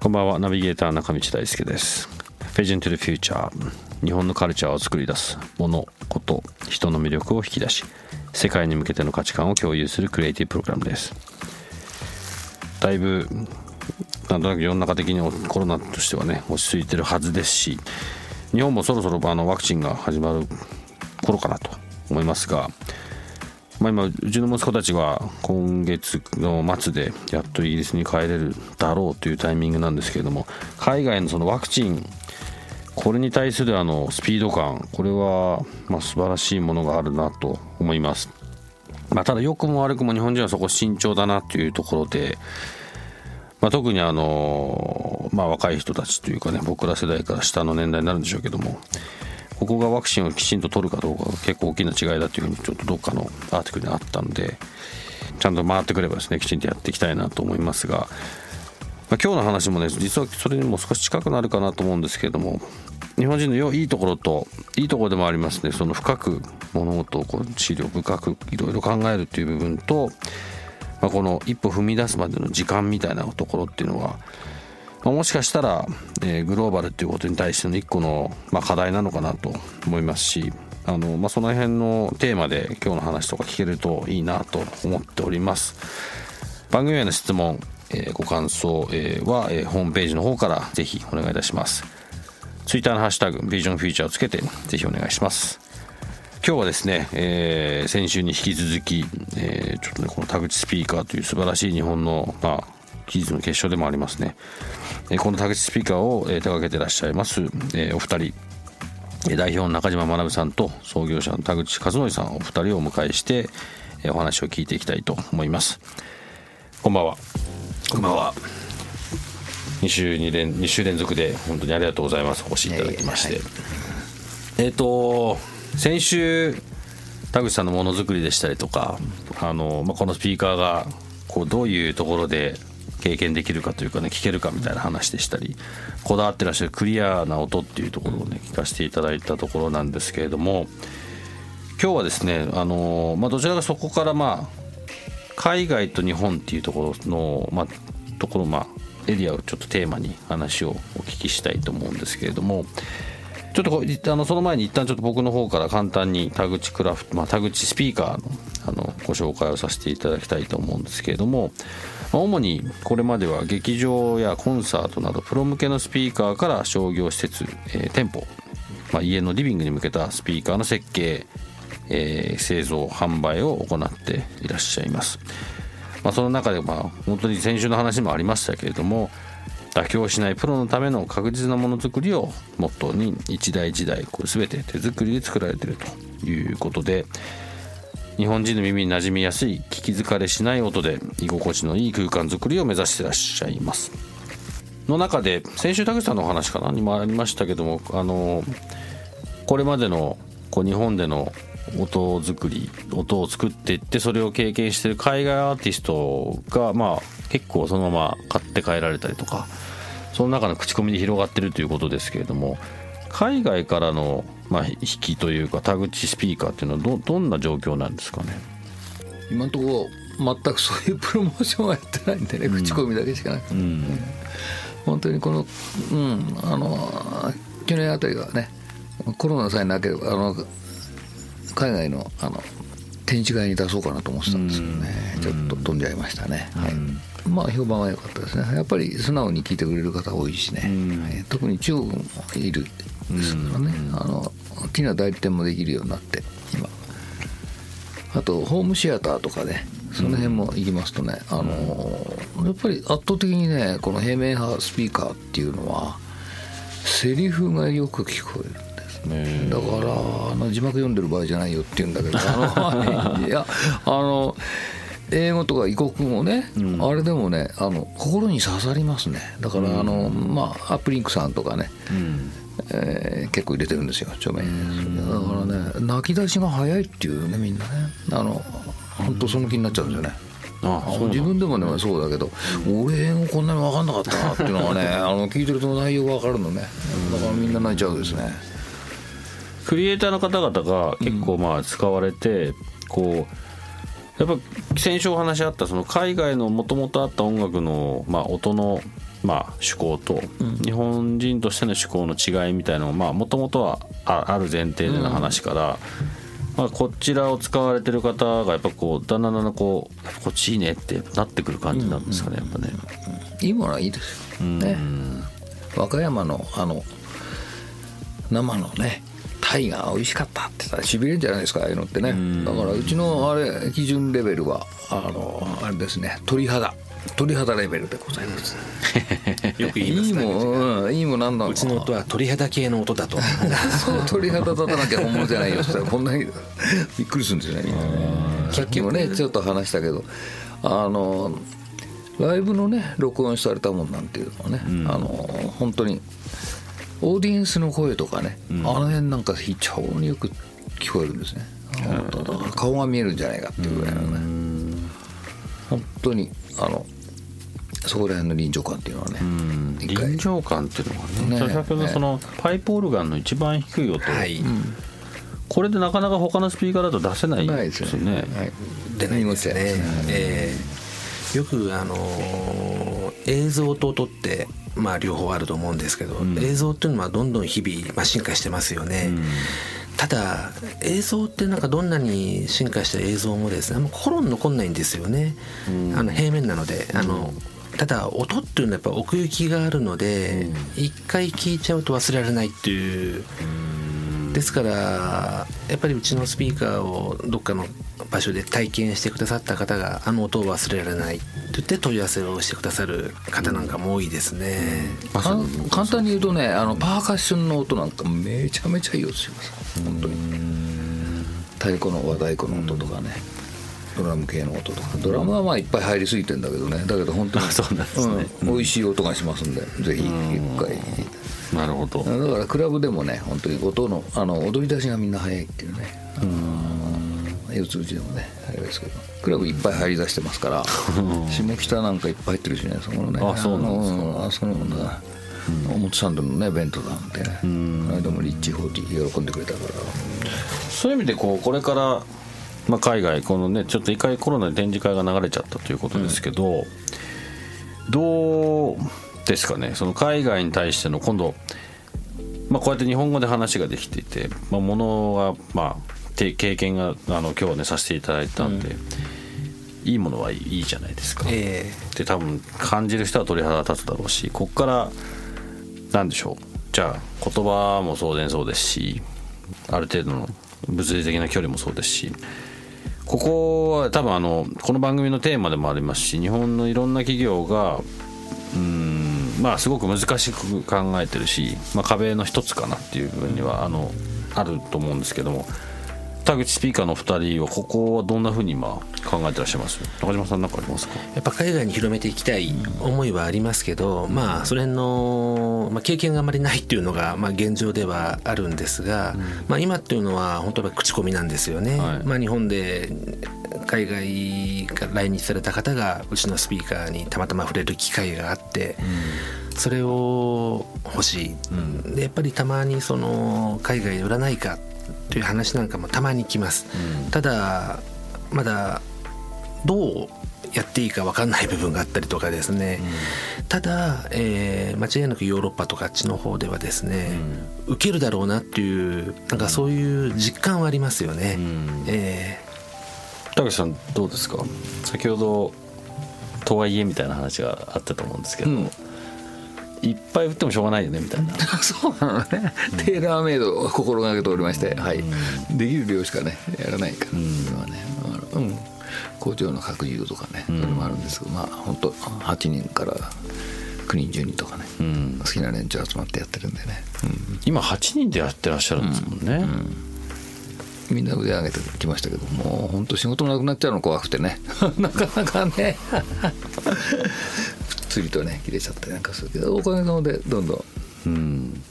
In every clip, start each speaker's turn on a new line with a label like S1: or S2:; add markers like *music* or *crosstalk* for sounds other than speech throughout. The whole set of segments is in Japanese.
S1: こんばんは。ナビゲーター中道大輔です。Vision to the Future 日本のカルチャーを作り出すものこと人の魅力を引き出し世界に向けての価値観を共有するクリエイティブプログラムです。だいぶなんとなく世の中的にコロナとしてはね落ち着いてるはずですし日本もそろそろあのワクチンが始まる頃かなと思いますがまあ、今うちの息子たちは今月の末でやっとイギリスに帰れるだろうというタイミングなんですけれども海外のそのワクチンこれに対するあのスピード感これはまあ素晴らしいものがあるなと思います、まあ、ただ良くも悪くも日本人はそこ慎重だなというところで、まあ、特にあの、まあ、若い人たちというかね僕ら世代から下の年代になるんでしょうけどもここがワクチンをきちんと取るかどうかが結構大きな違いだというふうにちょっとどっかのアーティクルにあったんでちゃんと回ってくればですねきちんとやっていきたいなと思いますが、まあ、今日の話もね実はそれにも少し近くなるかなと思うんですけれども日本人のいいところといいところでもありますねその深く物事をこう治療深くいろいろ考えるという部分と、まあ、この一歩踏み出すまでの時間みたいなところっていうのはまあ、もしかしたら、えー、グローバルっていうことに対しての一個の、まあ、課題なのかなと思いますしあの、まあ、その辺のテーマで今日の話とか聞けるといいなと思っております。番組への質問、えー、ご感想、えー、は、えー、ホームページの方からぜひお願いいたします。ツイッターのハッシュタグビジョンフューチャーをつけてぜひお願いします。今日はですね、えー、先週に引き続き、えー、ちょっとねこの田口スピーカーという素晴らしい日本の、まあ、技術の結晶でもありますね。えこの田口スピーカーを、え手掛けてらっしゃいます、えお二人。代表の中島学さんと創業者の田口和則さんお二人をお迎えしてお話を聞いていきたいと思います。こんばんは。
S2: こんばんは。
S1: 2週 ,2 連2週連続で本当にありがとうございます。お越しいただきまして、はい、えっ、ー、と先週田口さんのものづくりでしたりとかあの、まあ、このスピーカーがこうどういうところで経験できるかというかね聞けるかみたいな話でしたりこだわってらっしゃるクリアな音っていうところをね聞かせていただいたところなんですけれども今日はですねあの、まあ、どちらかそこからまあ海外と日本っていうところの、まあ、ところまあエリアをちょっとテーマに話をお聞きしたいと思うんですけれどもちょっとこあのその前に一旦ちょっと僕の方から簡単に田口クラフト、まあ、田口スピーカーのあのご紹介をさせていただきたいと思うんですけれども主にこれまでは劇場やコンサートなどプロ向けのスピーカーから商業施設、えー、店舗、まあ、家のリビングに向けたスピーカーの設計、えー、製造販売を行っていらっしゃいます、まあ、その中でまあ本当に先週の話もありましたけれども妥協しないプロのための確実なものづくりをモットーに一台一台これ全て手作りで作られているということで日本人の耳に馴染みやすい聞き疲れしない音で居心地のいい空間づくりを目指してらっしゃいます。の中で先週田口さんのお話かなにもありましたけどもあのこれまでのこう日本での音作り音を作っていってそれを経験してる海外アーティストがまあ結構そのまま買って帰られたりとかその中の口コミで広がってるということですけれども海外からのまあ、引きというか田口スピーカーっていうのはどどんな状況なんですかね？
S2: 今のところ全くそういうプロモーションはやってないんでね、うん、口コミだけしかなくて、うん、本当にこの,、うん、あの去年あたりはねコロナさえなければあの海外のあの展示会に出そうかなと思ってたんですけどね、うん、ちょっと飛んじゃいましたね、はい。まあ評判は良かったですね。やっぱり素直に聞いてくれる方多いしね、はい、特に中国もいるですからね、あの大きな代理店もできるようになって今。あとホームシアターとかねその辺も行きますとね、あのやっぱり圧倒的にねこの平面派スピーカーっていうのはセリフがよく聞こえるんですね。だからあの字幕読んでる場合じゃないよって言うんだけど *laughs* *laughs* あのいやあの英語とか異国語ね、あれでもねあの心に刺さりますね。だからあの、まあアップリンクさんとかね、えー結構入れてるんですよ著名だからね泣き出しが早いっていうねみんなね。あの本当その気になっちゃうんですよね。
S1: あ
S2: あ自分でもねそうだけど、俺英語こんなに分かんなかったなっていうのがね *laughs* あの聞いてると内容が分かるのね。だからみんな泣いちゃうですね。
S1: クリエイターの方々が結構まあ使われて、こうやっぱ先週お話しあったその海外のもともとあった音楽のまあ音のまあ趣向と。日本人としての趣向の違いみたいなのがもともとはあある前提での話から、まあ、こちらを使われてる方がやっぱこうだんだんだんだんこうこっちいいねってなってくる感じなんですかねやっぱね。
S2: いいものはいいですよ、ね。和歌山のあの生のねタイが美味しかったって言ったらしびれるんじゃないですかああいうのってね。だからうちのあれ基準レベルはあのあれですね鳥肌鳥肌レベルでございます、*laughs*
S3: よく言いますね
S2: いいもん、うん、いいもんなんだ
S3: う。ちの音は鳥肌系の音だと。*laughs*
S2: そう鳥肌立たなきゃ本物じゃないよ。って言ったらこんなにびっくりするんですよねみんなね。さっきもねちょっと話したけどあのライブのね録音されたもんなんていうのはね、あの本当にオーディエンスの声とかね、あの辺なんか非常によく聞こえるんですね、本当だから顔が見えるんじゃないかっていうぐらいのね、本当にあのそこら辺の臨場感っていうのはね、
S1: 臨場感っていうのがね
S2: ね。
S1: 先ほどそのパイプオルガンの一番低い音、
S3: はい。
S1: これでなかなか他のスピーカーだと出せない
S2: ない
S1: でよね。
S2: ですすよね。はい、
S3: 出ないですね、えーよくあのー映像と音ってまあ両方あると思うんですけど、映像っていうのはどんどん日々、まあ、進化してますよね、ただ映像ってなんかどんなに進化した映像もですねあんま心に残んないんですよね、あの平面なのであの、ただ音っていうのはやっぱ奥行きがあるので一、回聞いちゃうと忘れられないっていう、ですからやっぱりうちのスピーカーをどっかの場所で体験してくださった方があの音を忘れられない。って言って問い合わせをしてくださる方なんかも多いですね。
S2: かん。簡単に言うとねあのパーカッションの音なんかめちゃめちゃいい音します本当に。太鼓の和太鼓の音とかねドラム系の音とか。ドラムはまあいっぱい入りすぎてんだけどね。だけど本当に *laughs*
S1: そうなんですね。
S2: うん。美味しい音がしますんで。ぜひ一回。
S1: なるほど。
S2: だからクラブでもね本当に音のあの踊り出しがみんな早いっていうね。四つ打ちでもねあれですけど。クラブいっぱい入り出してますから下北なんかいっぱい入ってるしねそこのね。
S1: あそうなんですか。
S2: のあそのね表参道のね弁当なんてね。この間もリッチーフォーティー喜んでくれたから。
S1: そういう意味でこうこれから、まあ、海外このねちょっと一回コロナで展示会が流れちゃったということですけど、どうですかね？その海外に対しての今度、まあ、こうやって日本語で話ができていて、まあ、ものがまあて経験があの今日はねさせていただいたんで、いいものはいいじゃないですか。
S3: え
S1: で多分感じる人は鳥肌立つだろうしこっから何でしょう？じゃあ言葉も当然そうですしある程度の物理的な距離もそうですしここは多分あのこの番組のテーマでもありますし日本のいろんな企業がうんまあすごく難しく考えてるし、まあ、壁の一つかなっていう部分にはあのあると思うんですけども。田口スピーカーの2人はここはどんなふうに今考えてらっしゃいます？中島さん何かありますか？
S3: えやっぱ海外に広めていきたい思いはありますけど、まあそれの、まあ、経験があまりないっていうのが、まあ、現状ではあるんですが、まあ、今っていうのは本当に口コミなんですよね。
S1: はい。
S3: まあ、日本で海外から来日された方がうちのスピーカーにたまたま触れる機会があって、それを欲しい、でやっぱりたまにその海外で売らないかという話なんかもたまに来ます、ただまだどうやっていいか分かんない部分があったりとかですね、ただ、えー間違いなくヨーロッパとかあっちの方ではですね、受けるだろうなっていうなんかそういう実感はありますよね、え
S1: 田口さんどうですか？先ほどとはいえみたいな話があったと思うんですけど、いっぱい売ってもしょうがないよねみたいな。*laughs*
S2: そうなのね、テーラーメイドを心がけておりまして、はい、できる量しかねやらないか。ら、それはねあのうん。工場の拡充とかね、それもあるんですけどまあ本当8人から9人10人とかね、好きな連中集まってやってるんでね、
S1: 今8人でやってらっしゃるんですもんね、
S2: みんな腕上げてきましたけどもう本当仕事なくなっちゃうの怖くてね。*laughs* なかなかね。ぷ *laughs* っつりとね切れちゃったりなんかするけどおかげさまでどんどん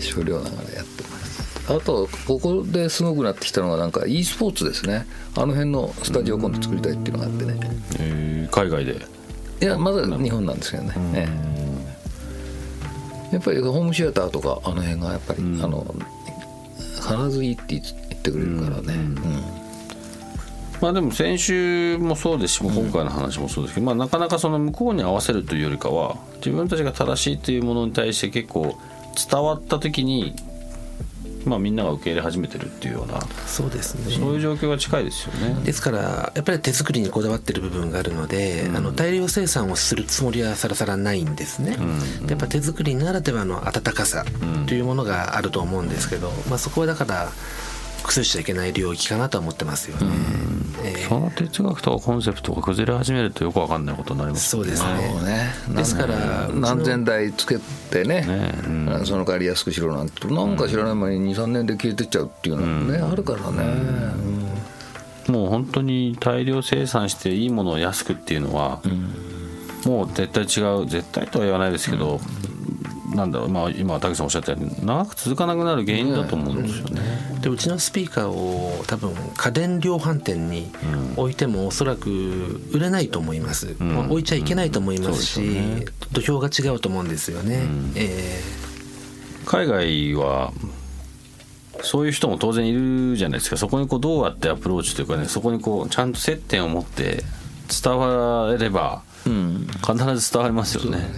S2: 少量ながらやってます。あとここですごくなってきたのがなんか e スポーツですね。あの辺のスタジオを今度作りたいっていうのがあってね。
S1: えー海外で？
S2: いやまだ日本なんですけどね、ええ。やっぱりホームシアターとかあの辺がやっぱり、あの必ずいいって言ってくれるからね、うん
S1: まあでも先週もそうですし今回の話もそうですけど、まあ、なかなかその向こうに合わせるというよりかは自分たちが正しいというものに対して結構伝わった時に、まあ、みんなが受け入れ始めてるっていうような
S3: そうですね。
S1: そういう状況が近いですよね。
S3: ですからやっぱり手作りにこだわってる部分があるので、あの大量生産をするつもりはさらさらないんですね、でやっぱ手作りならではの温かさというものがあると思うんですけど、まあ、そこはだから崩しちゃいけない領域かなとは思ってますよね、えー。
S1: その哲学とかコンセプトが崩れ始めるとよくわかんないことになります
S3: そうですね。
S2: ね。
S3: ですから
S2: 何千台つけてね
S1: ねうん
S2: その代わり安くしろなんてなんか知らない間に23年で消えてっちゃうっていうのもね、あるからね、
S1: もう本当に大量生産していいものを安くっていうのは、もう絶対違う絶対とは言わないですけど、なんだろうまあ今竹さんおっしゃったように長く続かなくなる原因だと思うんですよね。
S3: でうちのスピーカーを多分家電量販店に置いてもおそらく売れないと思います、まあ置いちゃいけないと思いますし、土俵が違うと思うんですよね、え
S1: 海外はそういう人も当然いるじゃないですか。そこにこうどうやってアプローチというかねそこにこうちゃんと接点を持って伝われば必ず伝わりますよね。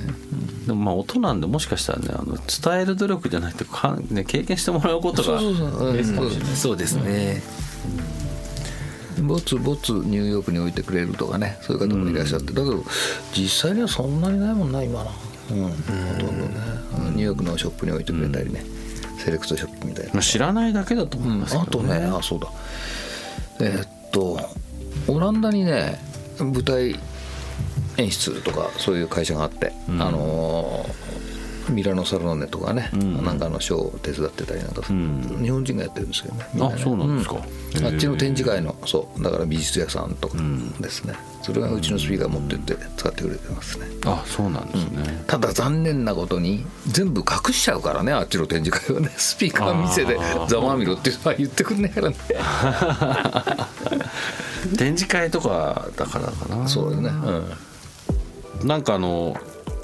S1: でもまあ音なんでもしかしたらねあの伝える努力じゃなくてか、ね、経験してもらうことが
S2: そうそうそう。
S1: ベースかもしれない
S3: ーそうですね、
S2: ぼつぼつニューヨークに置いてくれるとかね。そういう方もいらっしゃって、だけど実際にはそんなにないもんな今なうん、ほとんどね。ニューヨークのショップに置いてくれたりね、セレクトショップみたいな。
S1: まあ知らないだけだと思います
S2: あ
S1: けどね。
S2: とね。あそうだ。えーっとオランダにね舞台演出とかそういう会社があって、あのーミラノサローネとかね、なんかあのショーを手伝ってたりなんかする、日本人がやってるんですけどねね。
S1: あそうなんですか。
S2: うん。あっちの展示会のそうだから美術屋さんとかですね、それがうちのスピーカー持ってって使ってくれてますね。
S1: あそうなんですね。
S2: ただ残念なことに全部隠しちゃうからねあっちの展示会はね。*laughs* スピーカー店でざまあみろって言ってくんねえからね。*laughs*
S1: 展示会とかだからかな。
S2: そうだね、うん
S1: なんかあの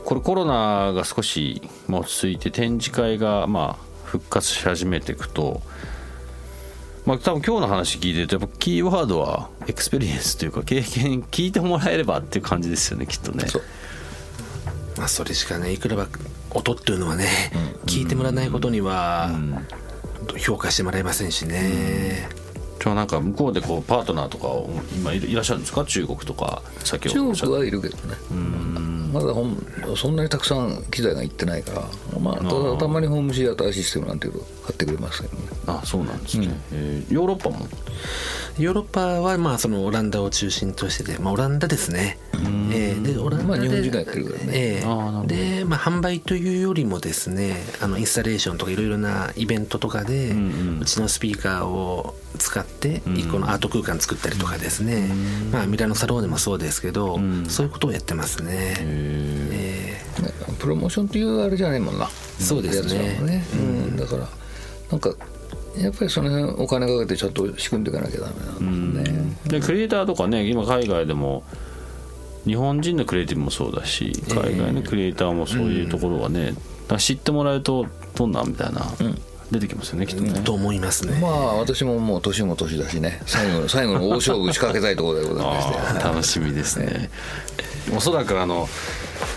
S1: これコロナが少しまあ落ち着いて展示会がまあ復活し始めていくとまあ多分今日の話聞いてるとやっぱキーワードはエクスペリエンスというか経験聞いてもらえればっていう感じですよねきっとね。
S2: そう。
S3: まあそれしかねいくらば音っていうのはね、聞いてもらわないことには評価してもらえませんしね、
S1: じゃあなんか向こうでこうパートナーとかを今いらっしゃるんですか？中国とか先ほど
S2: 中国はいるけどねまだほんそんなにたくさん機材がいってないからまあただたまにホームシアターシステムなんていうの買ってくれますけどね。
S1: たあそうなんですね、えーヨーロッパも？
S3: ヨーロッパはまあそのオランダを中心としてて、まあ、オランダですね、えーでオランダで、
S2: まあ日本人がやってるからね。
S3: えーで、まあ、販売というよりもですねあのインスタレーションとかいろいろなイベントとかで、うちのスピーカーを使って一個のアート空間作ったりとかですね、まあ、ミラノサローネもそうですけど、そういうことをやってますね、え。ー
S2: ねプロモーションっていうあれじゃないもんな。
S3: そうですね。
S2: ね、うん、だからなんかやっぱりその辺お金かけてちゃんと仕組んでいかなきゃダメなんだね、
S1: でクリエイターとかね今海外でも日本人のクリエイティブもそうだし海外のクリエイターもそういうところはね、だから知ってもらえるとどんなんみたいな、出てきますよねきっとね、
S3: と思いますね、
S2: まあ私ももう年も年だしね。*laughs* 最後の最後の大勝負仕掛けたいところでございまして。*laughs*
S1: 楽しみですね。おそらくあの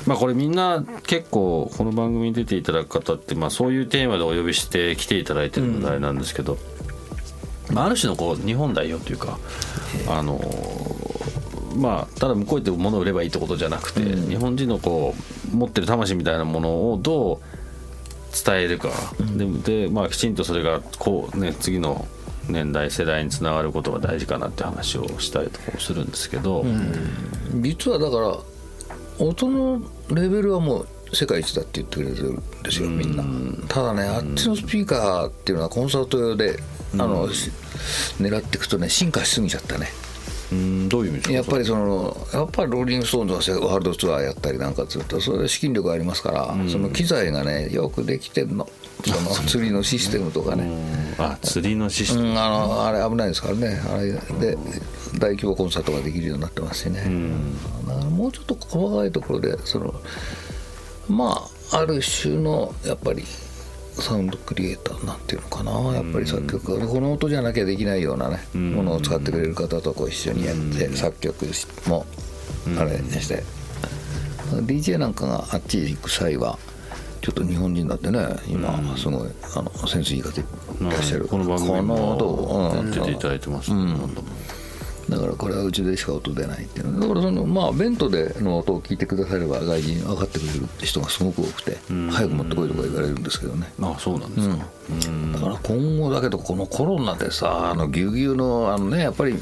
S1: まあこれみんな結構この番組に出ていただく方って、まあ、そういうテーマでお呼びして来ていただいてるのであれなんですけど、まあ、ある種のこう日本代表というかあのまあただ向こう行って物を売ればいいってことじゃなくて、日本人のこう持ってる魂みたいなものをどう伝えるか、でで、まあ、きちんとそれがこう、ね、次の年代世代につながることが大事かなって話をしたりとかもするんですけど、
S2: 実はだから音のレベルはもう世界一だって言ってくれてるんですよみんな。ただねあっちのスピーカーっていうのはコンサート用であの、し狙っていくとね進化しすぎちゃったね
S1: うんどういう意味ですか？
S2: やっぱりそのやっぱりローリング・ストーンズがワールドツアーやったりなんかするとそれは資金力ありますから、その機材がねよくできてんの。その釣りのシステムとかね、
S1: あ釣りのシステム、
S2: うん、あのあれ危ないですからね。あれで大規模コンサートができるようになってますしね、だからもうちょっと細かいところでそのまあある種のやっぱりサウンドクリエイターなんていうのかなやっぱり作曲家この音じゃなきゃできないようなねものを使ってくれる方とこう一緒にやって作曲もあれにして。DJ なんかがあっち行く際はちょっと日本人だってね今すごいあのセンスいい方いらっしゃる。
S1: この番組
S2: この音
S1: も
S2: うん。
S1: やってていただいてます、何度も
S2: だからこれはうちでしか音出ないっていうの。だからそのまあベントでの音を聞いてくだされば外人分かってくれるって人がすごく多くて早く持ってこいとか言われるんですけどね。
S1: あそうなんですか、
S2: だから今後だけどこのコロナでさあのぎゅうぎゅうのあのねやっぱり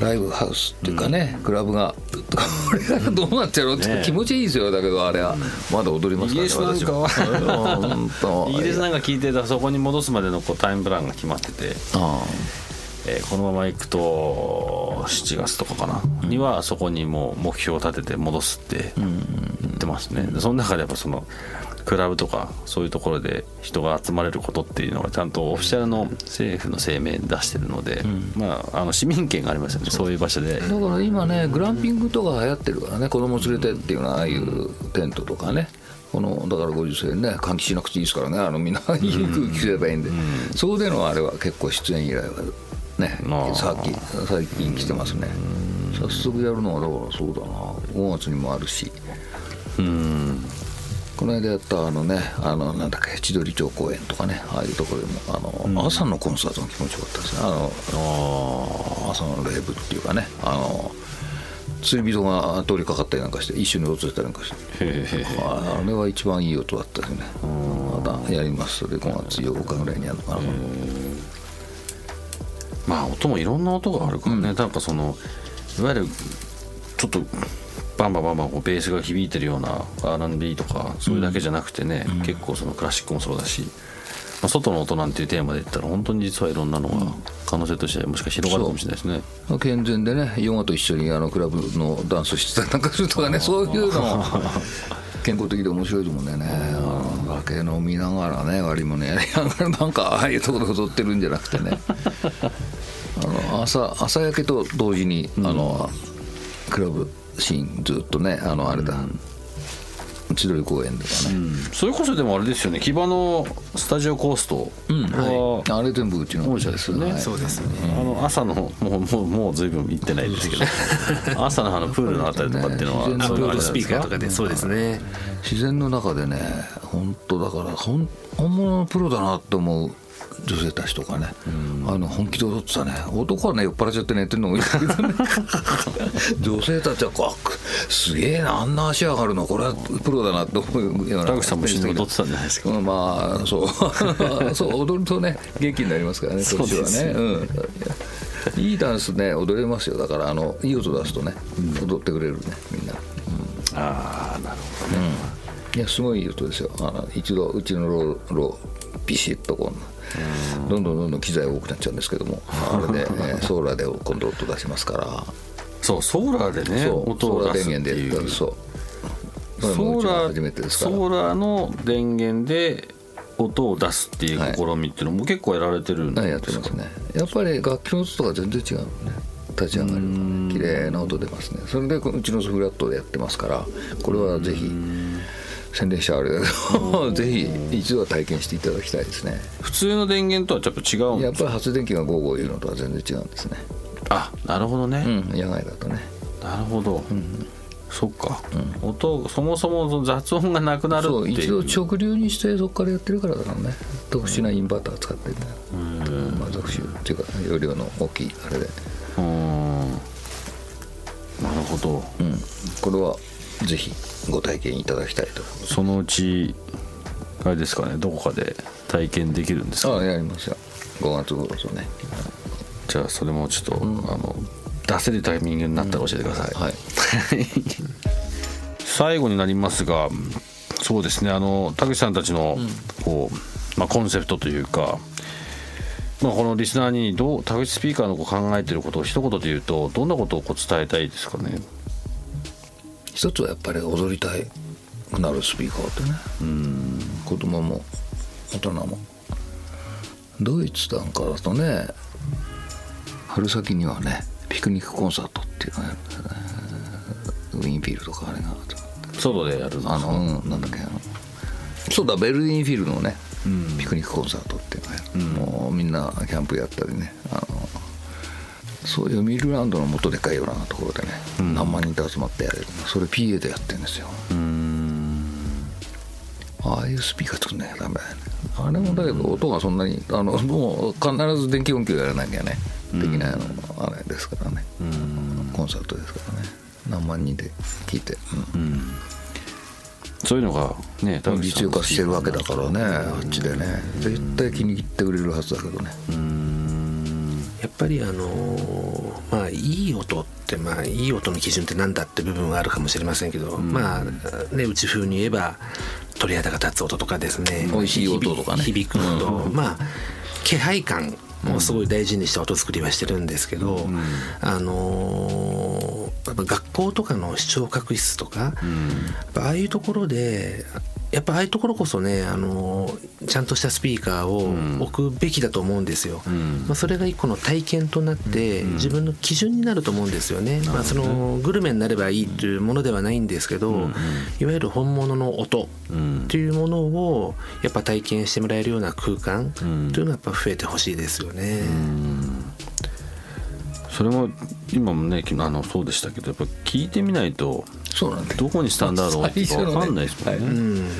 S2: ライブハウスっていうかね、クラブがこれからどうなっちゃうのって
S1: ね
S2: 気持ちいいですよ。だけどあれはまだ踊りますから
S1: イギリスなんかは。イギリスなんか聞いてたらそこに戻すまでのこうタイムプランが決まってて、
S2: あ
S1: えーこのまま行くと7月とかかな、にはそこにもう目標を立てて戻すって言ってますね、でその中でやっぱそのクラブとかそういうところで人が集まれることっていうのがちゃんとオフィシャルの政府の声明出してるので、まああの市民権がありますよね。そう。いう場所で。
S2: だから今ねグランピングとか流行ってるからね子供連れてっていうのはああいうテントとかね。このだから50歳ね換気しなくていいですからねあのみんないい空気吸えばいいんで、そこでのあれは結構出演依頼はね。
S1: あ。あ
S2: 最近最近来てますね。早速やるのはだからそうだな。5月にもあるし。
S1: うん。
S2: この間やったあのねあのなんだっけ千鳥町公園とかね。ああいうところでもあの、朝のコンサートが気持ちよかったですね。あの朝のライブっていうかね。あの釣り人が通りかかったりなんかして一緒に踊ってたりなんかして。あれは一番いい音だったですね。またやります。それ5月8日ぐらいにやるのかな
S1: まあ音もいろんな音があるからね、なんかそのいわゆるちょっとバンバンバンバンこうベースが響いてるような R&B とかそういうだけじゃなくてね、結構そのクラシックもそうだし、まあ、外の音なんていうテーマで言ったら本当に実はいろんなのが可能性としてもしかしたら広がるかもしれないですね。
S2: 健全でねヨガと一緒にあのクラブのダンスしてたり *laughs* なんかするとかねそういうのも *laughs* 健康的で面白いと思うんだよね。酒飲みながらね割り物やりながらなんかああいうところで踊ってるんじゃなくてねあの朝朝焼けと同時にあの、クラブシーンずっとねあのあれだ、千鳥公園とかね、
S1: それこそでもあれですよね。木場のスタジオコースト。は、
S2: あれ全部うちの
S1: 本社ですよね。
S2: はい
S3: そうですね。
S1: あの朝のもうもうもう随分行ってないですけど。*laughs* 朝のあのプールのあたりとかっていうのは
S2: ね。
S1: そういうのあれ
S3: アップロードスピーカーと
S1: か
S3: かでそうですね。
S2: 自然の中でね本当だから本本物のプロだなって思う女性たちとかね、あの本気で踊ってたね。男はね酔っ払っちゃって寝てるのもいいんだけどね。*laughs* 女性たちはこうすげえなあんな足上がるのこれはプロだなって思うような。
S1: 田口さんも一緒に踊ってたんじゃないですか。
S2: うんまあそう。*laughs* そう踊るとね元気になりますからねはね、うん、いいダンスね踊れますよ。だからあのいい音出すとね、踊ってくれるねみんな。
S1: ああなるほどね、
S2: いやすごい音ですよ。あの一度うちのローロービシッとこうどんどんどんどん機材多くなっちゃうんですけども。あれで、*laughs* えーソーラーで今度音出しますから。
S1: そうソーラーでね音を出すって
S2: ソーラー電源
S1: いう
S2: そう。
S1: ソーラーソーラーの電源で音を出すっていう試みっていうのも結構やられてるん
S2: はいやっ
S1: ですか
S2: てますね。やっぱり楽器の音とか全然違うのね。立ち上がりがね綺麗な音出ますね。それでうちのフラットでやってますから。これはぜひ宣伝しちゃあれだけどぜひ一度は体験していただきたいですね。
S1: 普通の電源とはちょっと違うん
S2: やっぱり発電機がゴーゴー言うのとは全然違うんですね。
S1: あなるほどね、
S2: うん野外だとね。
S1: なるほど、そっか、音そもそもその雑音がなくなるっていう。
S2: 一度直流にしてそこからやってるからだからね。特殊なインバーター使ってるんだよ。まあ特殊っていうか容量の大きいあれで。
S1: うーん。なるほど。
S2: うん。これはぜひご体験いただきたいと。
S1: そのうちあれですかねどこかで体験できるんですか
S2: ああやりますよ。5月頃とね。
S1: じゃあそれもちょっと、あの出せるタイミングになったら教えてください、
S2: はい。*laughs*
S1: 最後になりますがそうですねあの田口さんたちのこう、まあ、コンセプトというかまあ、このリスナーにどう田口スピーカーのこう考えてることを一言で言うとどんなことをこう伝えたいですかね？
S2: 一つはやっぱり踊りたいくなるスピーカーってね。子供も大人も。ドイツなんかだとね春先にはねピクニックコンサートっていうのをやるんだよね。ウィーンフィールドかあれが
S1: 外でやるの
S2: あの、うん、なんだっけ。あのそうだベルディンフィルのね、ピクニックコンサートっていうのをやる、もうみんなキャンプやったりね。あのそういうミルランドの元でかいようなところでね、何万人と集まってやれる。それ PA でやってるんですよ。ああいうスピーカー作んなきゃダメだよね。あれもだけど音がそんなにあのもう必ず電気音響やらなきゃね。できないのあれですからね。コンサートですからね。何万人で聞いて、うん。
S1: そういうのがね
S2: 実用化してるわけだからねあっちでね。絶対気に入ってくれるはずだけどね
S3: やっぱりあのーまあいい音ってまあいい音の基準ってなんだって部分はあるかもしれませんけど、まあね内風に言えば鳥肌が立つ音とかですね。
S2: 美味しい音とかね。
S3: 響く音、まあ気配感をすごい大事にした音作りはしてるんですけど、あのーやっぱ学校とかの視聴覚室とか、ああいうところでやっぱああいうところこそね、あのーちゃんとしたスピーカーを置くべきだと思うんですよ。まあ、それが一個の体験となって自分の基準になると思うんですよね。まあ、そのグルメになればいいというものではないんですけど、いわゆる本物の音っていうものをやっぱ体験してもらえるような空間というのはやっぱ増えてほしいですよね。
S1: それも今もねあのそうでしたけどやっぱ聞いてみないと
S2: そうなん
S1: どこにスタンダードを置いて分かんないですもんね。
S2: はい。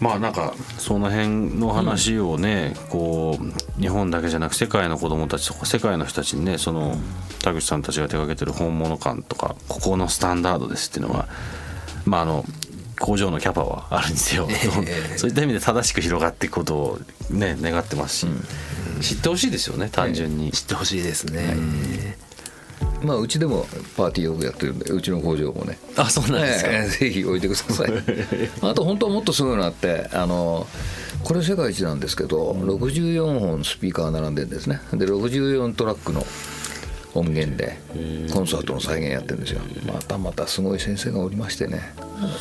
S1: まあなんかその辺の話をね、こう日本だけじゃなく世界の子どもたちとか世界の人たちにねその田口さんたちが手掛けてる本物感とかここのスタンダードですっていうのはまああの工場のキャパはあるんですよ、そういった意味で正しく広がっていくことをね願ってますし、知ってほしいですよね単純に、
S3: 知ってほしいですね。
S2: まあうちでもパーティーよくやってるんでうちの工場もね。
S1: あそうなんですか、
S2: ええぜひ置いてください。*laughs* あと本当はもっとすごいのあってあのこれ世界一なんですけど64本スピーカー並んでるんですね。で64トラックの音源でコンサートの再現やってるんですよ。またまたすごい先生がおりましてね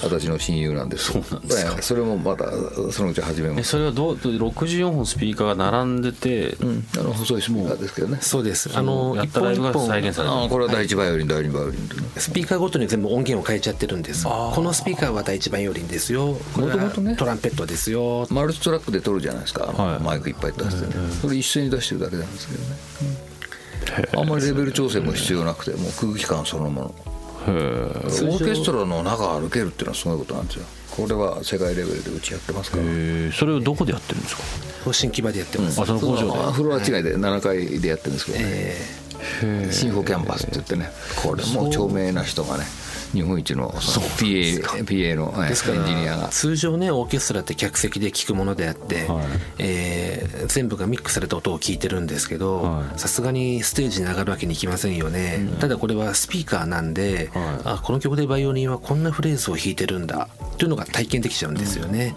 S2: 私の親友なんです。そうなんですか。それもまたそのうち始めます。
S1: えそれはどう64本スピーカーが並んでて、
S2: うん。あの細いスピーカーですけどね。
S3: そうです。あの
S1: やったライブが
S3: 一本一本。
S1: 再現されて
S2: これは第一バイオリン第二バイオリン
S3: スピーカーごとに全部音源を変えちゃってるんです。このスピーカーは第一バイオリンですよ。これは
S2: 元々ね。
S3: トランペットですよ。
S2: マルチトラックで撮るじゃないですか、
S1: はい。
S2: マイクいっぱい出してね、それ一斉に出してるだけなんですけどね、あんまりレベル調整も必要なくてもう空気感そのものオーケストラの中歩けるっていうのはすごいことなんですよ。これは世界レベルでうちやってますから。
S1: えー。それをどこでやってるんですか？
S3: 方針基場でやってます。
S1: あその工場
S2: フロア違いで7階でやってるんですけどね、
S3: え
S2: シンフォキャンパスって言ってね。これも著名な人がね日本一のその PA, PA のえ
S3: ーですから
S2: エンジニアが。
S3: 通常ねオーケストラって客席で聴くものであって、
S1: はい。
S3: えー全部がミックスされた音を聞いてるんですけど
S1: はい。
S3: さすがにステージに上がるわけにいきませんよね、ただこれはスピーカーなんで、
S1: はい。
S3: あこの曲でバイオリンはこんなフレーズを弾いてるんだっていうのが体験できちゃうんですよね、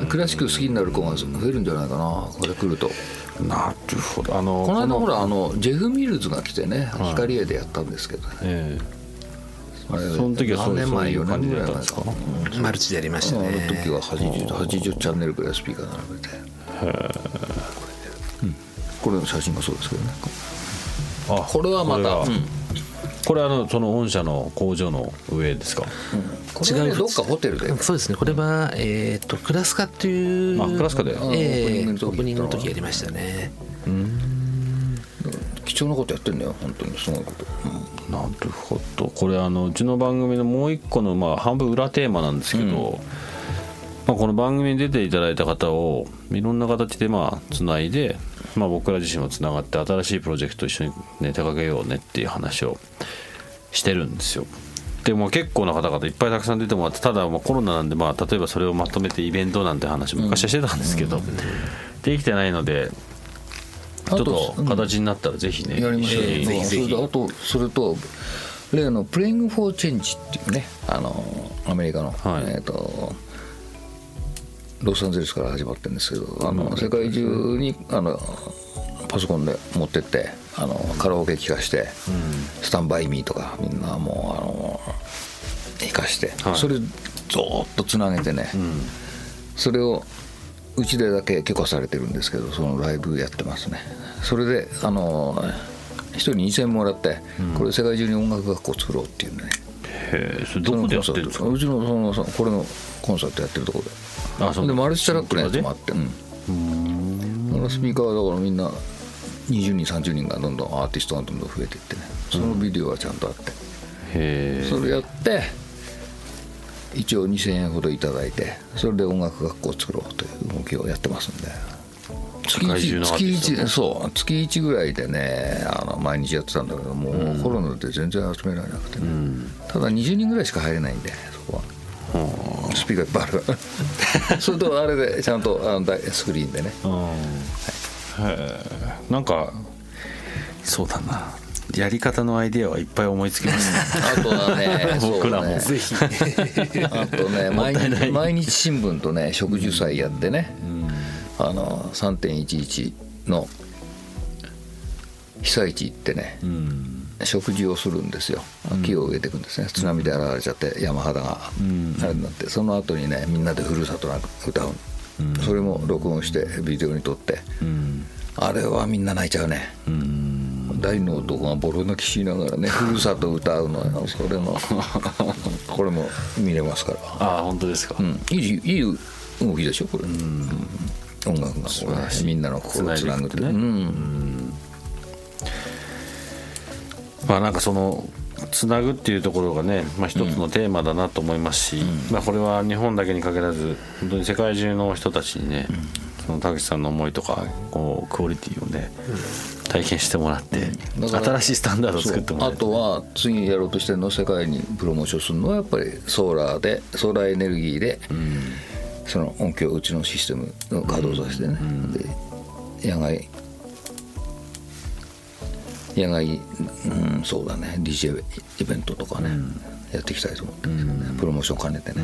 S2: うん。クラシック好きになる子が増えるんじゃないかなこれ来ると。
S1: なるほど。あの
S2: この間ほらあのジェフ・ミルズが来てね光栄でやったんですけどね
S1: その時はそう
S2: 何年前4
S1: そういう感じ
S2: 年ぐらい前
S1: でやったんですか？
S3: マルチでやりました
S2: あの
S3: ね
S2: 時は 80, 80チャンネルぐらいスピーカー並べて。うん。これの写真もそうですけどね。
S1: あ
S2: これはまた。
S1: これ
S2: うん。
S1: これあのその御社の工場の上ですか、
S2: これはね
S3: 違う
S2: どっかホテルで
S3: そうですね。これは、えー、とクラスカっていう
S1: あクラスカで。
S3: え
S2: ープニングの時
S3: オープニングの時やりましたね。
S2: 貴重なことやってんだよ本当に。すごいこと、
S1: なるほど。これあのうちの番組のもう一個のまあ半分裏テーマなんですけど、まあ、この番組に出ていただいた方をいろんな形でまあつないで、まあ、僕ら自身もつながって新しいプロジェクト一緒に、ね、手掛けようねっていう話をしてるんですよ。でも結構な方々いっぱいたくさん出てもらってただまあコロナなんでまあ例えばそれをまとめてイベントなんて話も昔はしてたんですけど、できてないのでちょっと形になったらぜひね
S2: やりましょう。よ、
S1: 一緒に
S2: それであとそれと例の「プレイング・フォー・チェンジ」っていうねあのアメリカの、
S1: はい。
S2: えっ、とロサンゼルスから始まってるんですけどあの世界中にあのパソコンで持ってってあのカラオケ聴かして「スタンバイミーとかみんなもうあの弾かして、
S1: はい。
S2: それずーっとつなげてね、それをうちでだけ許可されてるんですけどそのライブやってますね。それであの一人2000円もらって、これ世界中に音楽学校作ろうっていうね。
S1: へえそれどこでやってるんですか？
S2: うちのそのそのこれのコンサートやってるところで。
S1: あそう。
S2: でマルチトラックのやつもあって。うん。だからスピーカーはだからみんな20人30人がどんどんアーティストがどんどん増えていってね。そのビデオはちゃんとあって、
S1: へえ。
S2: それやって一応2000円ほどいただいてそれで音楽学校を作ろうという動きをやってますんで。月
S1: 世界中のアーテ
S2: 1
S1: ィスト
S2: 月1そう月1ぐらいでねあの毎日やってたんだけどもうコロナで全然集められなくてね、ただ20人ぐらいしか入れないんでそこは。スピーカーいっぱいある。か *laughs* らそれとあれでちゃんとあの大スクリーンでね。
S1: へえなんかそうだなやり方のアイデアはいっぱい思いつきますね。
S2: あとはね *laughs*
S1: 僕らも。ぜひ。
S2: あとね *laughs* 毎日毎日新聞とね植樹祭やってね、あの3.11の被災地行ってね、植樹をするんですよ。木を植えていくんですね。津波で洗われちゃって山肌があれになってその後にねみんなでふるさとなんか歌う、それも録音してビデオに撮って、あれはみんな泣いちゃうね、大の男がボロ泣きしながらね *laughs* ふるさと歌うのよ。それも。*laughs* これも見れますから、
S1: ああ本当ですか、
S2: うん、いいいい動きでしょこれ、うん。音楽がこうねみんなの心をつなぐって。
S1: ね。
S2: うん。
S1: まあなんかそのつなぐっていうところがね、まあ、一つのテーマだなと思いますし、まあ、これは日本だけに限らず本当に世界中の人たちにね、その田口さんの思いとかこうクオリティをね、体験してもらって、
S2: だから
S1: 新しいスタンダードを作ってもらって。
S2: あとは次やろうとしてるの世界にプロモーションするのはやっぱりソーラーでソーラーエネルギーで、その音響うちのシステムを稼働させてね、で野外。野外、うん、そうだね。DJ イベントとかね、やっていきたいと思ってるんですけどね、プロモーション兼ねてね、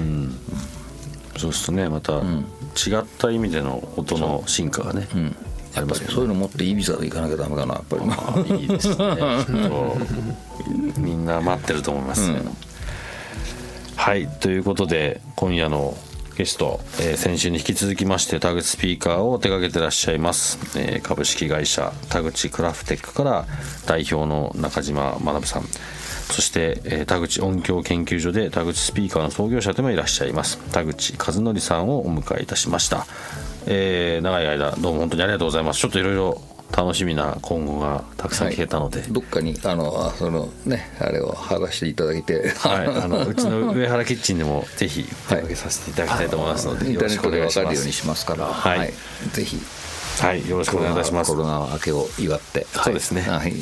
S1: そうするとねまた違った意味での音の進化がね、
S2: うんやっぱりそういうの持っていいビザで行かなきゃダメかなやっぱり
S1: あいいですね。みんな待ってると思います、
S2: うん
S1: はいということで今夜のゲスト、えー先週に引き続きまして田口スピーカーを手掛けてらっしゃいます、えー株式会社田口クラフテックから代表の中島学さん。そして、えー田口音響研究所で田口スピーカーの創業者でもいらっしゃいます田口和則さんをお迎えいたしました、えー長い間どうも本当にありがとうございます。ちょっといろいろ楽しみな今後がたくさん聞けたので、
S2: どっかにあのあそのねあれを剥がしていただいて、
S1: はい、あの *laughs* うちの上原キッチンでもぜひ手掛けさせていただきたいと思いますので、
S2: インターネットで
S1: よろしくお願いします。
S2: 分かるようにしますから、
S1: はい。
S2: ぜひ。
S1: はい、よろしくお願いいたします。
S2: コ。ロナ明けを祝って、
S1: そうですね。
S2: はい、
S1: はい、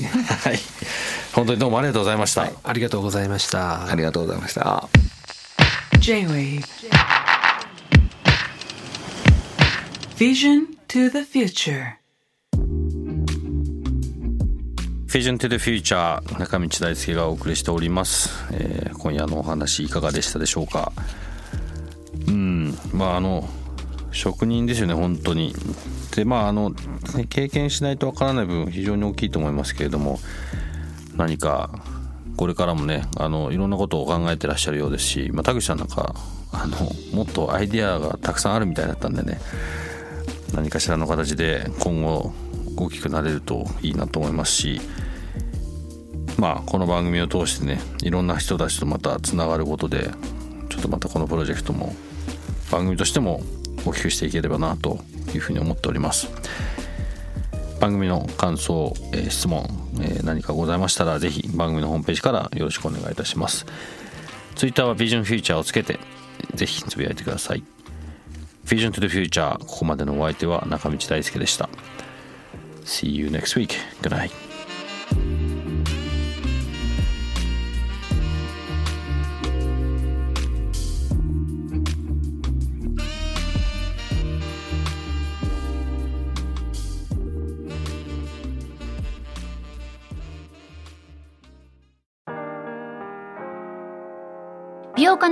S1: 本当にどうもありがとうございました。
S3: ありがとうございました。
S2: ありがとうございました。
S4: J-Wave Vision to the future.
S1: フィジョン to the future 中道大輔がお送りしております、えー今夜のお話いかがでしたでしょうか？うんまああの職人ですよね本当に。でまああの経験しないとわからない分非常に大きいと思いますけれども何かこれからもねあのいろんなことを考えてらっしゃるようですし、まあ、田口さんなんかあのもっとアイデアがたくさんあるみたいだったんでね何かしらの形で今後大きくなれるといいなと思いますしまあこの番組を通してねいろんな人たちとまたつながることでちょっとまたこのプロジェクトも番組としても大きくしていければなというふうに思っております。番組の感想、えー質問、えー何かございましたらぜひ番組のホームページからよろしくお願いいたします。ツイッターはビジョンフューチャーをつけてぜひつぶやいてください。Vision to the Future ここまでのお相手は中道大輔でした See you next week. Good night.